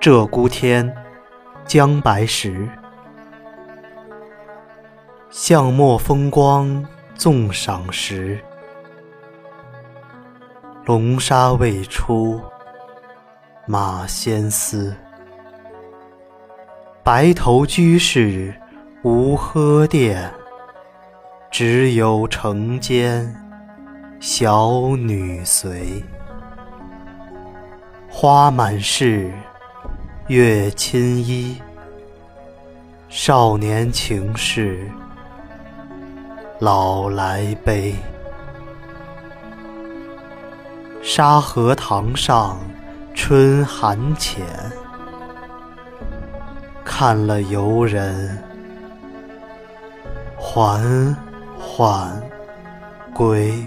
鹧鸪天，姜白石。巷陌风光纵赏时，龙沙未出马先思。白头居士无喝殿，只有城间小女随。花满室，月清衣。少年情事老来悲。沙河塘上春寒浅，看了游人缓缓归。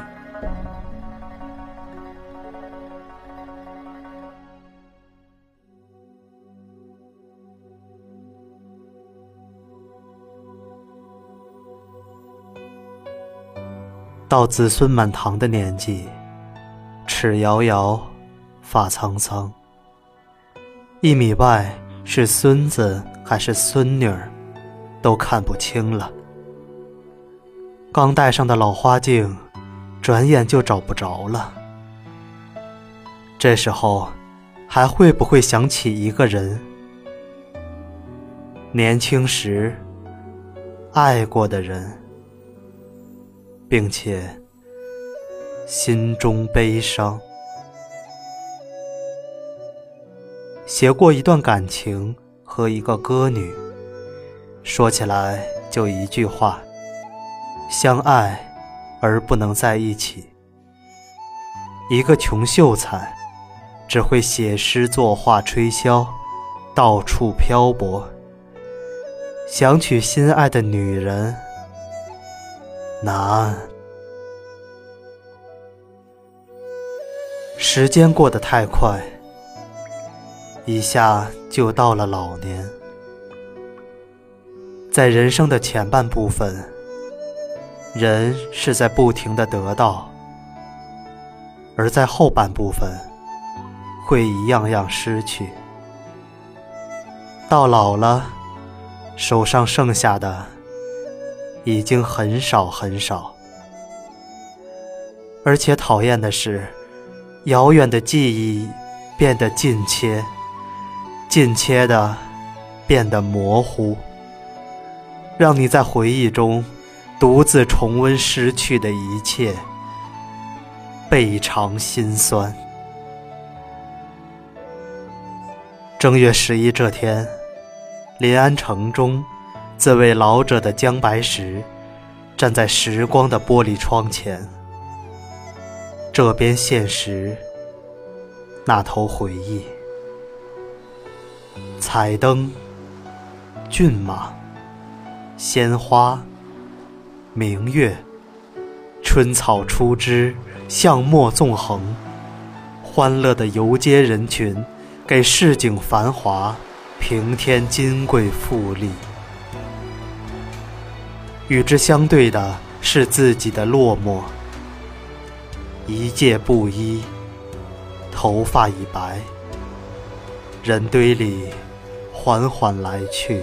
到子孙满堂的年纪，齿摇摇，发苍苍。一米外是孙子还是孙女儿，都看不清了。刚戴上的老花镜，转眼就找不着了。这时候，还会不会想起一个人？年轻时爱过的人。并且心中悲伤，写过一段感情和一个歌女，说起来就一句话：相爱而不能在一起。一个穷秀才，只会写诗作画吹箫，到处漂泊，想娶心爱的女人。难。时间过得太快，一下就到了老年。在人生的前半部分，人是在不停的得到；而在后半部分，会一样样失去。到老了，手上剩下的。已经很少很少，而且讨厌的是，遥远的记忆变得近切，近切的变得模糊，让你在回忆中独自重温失去的一切，倍尝心酸。正月十一这天，临安城中。这位老者的姜白石，站在时光的玻璃窗前，这边现实，那头回忆。彩灯、骏马、鲜花、明月，春草初枝，巷陌纵横，欢乐的游街人群，给市井繁华平添金贵富丽。与之相对的是自己的落寞，一介布衣，头发已白，人堆里缓缓来去，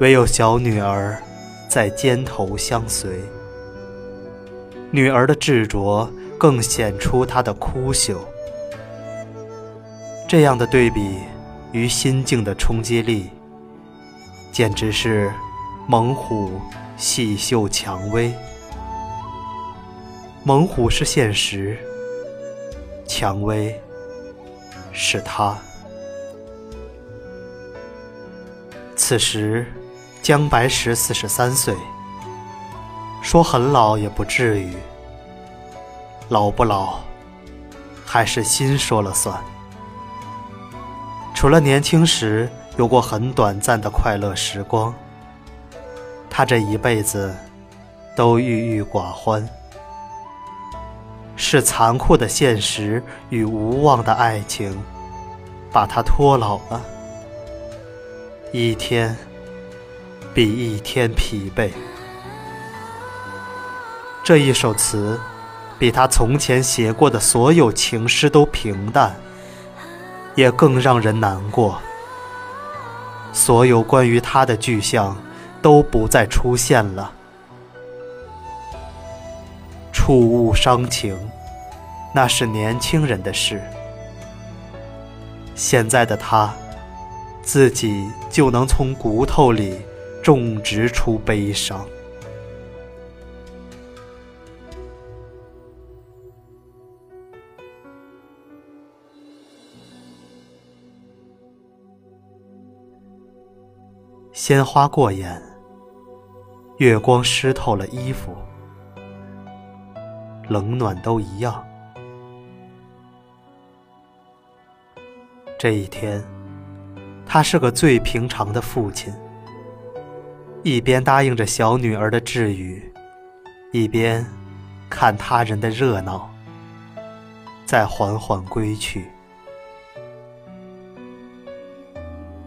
唯有小女儿在肩头相随。女儿的执着更显出她的枯朽。这样的对比与心境的冲击力，简直是。猛虎细嗅蔷薇，猛虎是现实，蔷薇是他。此时，姜白石四十三岁，说很老也不至于，老不老，还是心说了算。除了年轻时有过很短暂的快乐时光。他这一辈子都郁郁寡欢，是残酷的现实与无望的爱情把他拖老了，一天比一天疲惫。这一首词比他从前写过的所有情诗都平淡，也更让人难过。所有关于他的具象都不再出现了。触物伤情，那是年轻人的事。现在的他，自己就能从骨头里种植出悲伤。鲜花过眼，月光湿透了衣服，冷暖都一样。这一天，他是个最平常的父亲，一边答应着小女儿的治愈，一边看他人的热闹，再缓缓归去。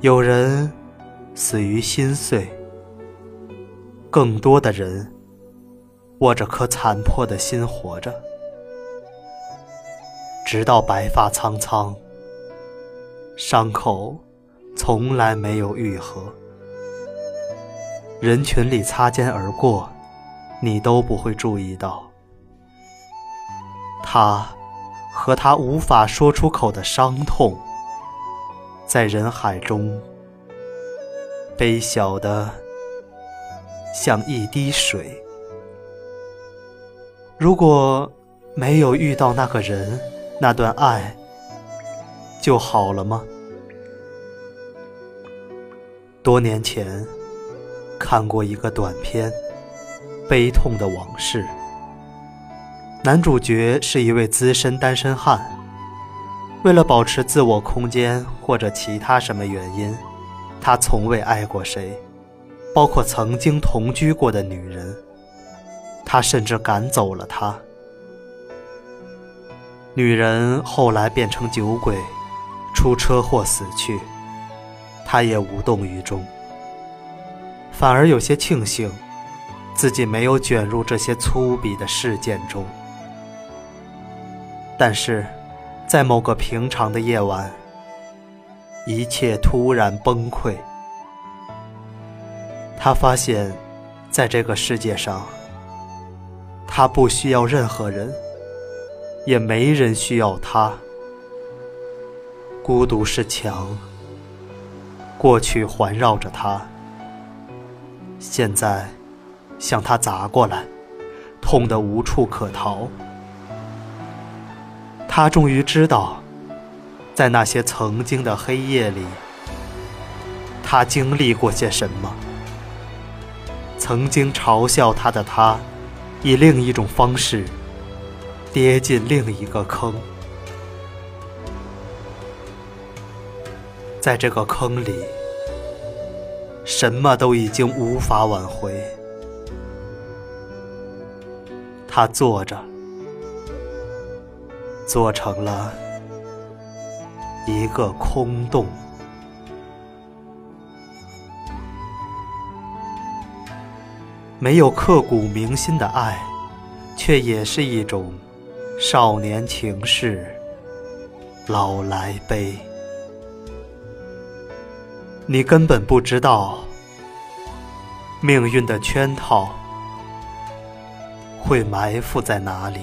有人。死于心碎，更多的人握着颗残破的心活着，直到白发苍苍，伤口从来没有愈合。人群里擦肩而过，你都不会注意到，他和他无法说出口的伤痛，在人海中。微小的，像一滴水。如果没有遇到那个人，那段爱就好了吗？多年前看过一个短片《悲痛的往事》，男主角是一位资深单身汉，为了保持自我空间或者其他什么原因。他从未爱过谁，包括曾经同居过的女人。他甚至赶走了她。女人后来变成酒鬼，出车祸死去，他也无动于衷，反而有些庆幸，自己没有卷入这些粗鄙的事件中。但是，在某个平常的夜晚。一切突然崩溃。他发现，在这个世界上，他不需要任何人，也没人需要他。孤独是墙，过去环绕着他，现在向他砸过来，痛得无处可逃。他终于知道。在那些曾经的黑夜里，他经历过些什么？曾经嘲笑他的他，以另一种方式跌进另一个坑。在这个坑里，什么都已经无法挽回。他坐着，做成了。一个空洞，没有刻骨铭心的爱，却也是一种少年情事，老来悲。你根本不知道，命运的圈套会埋伏在哪里。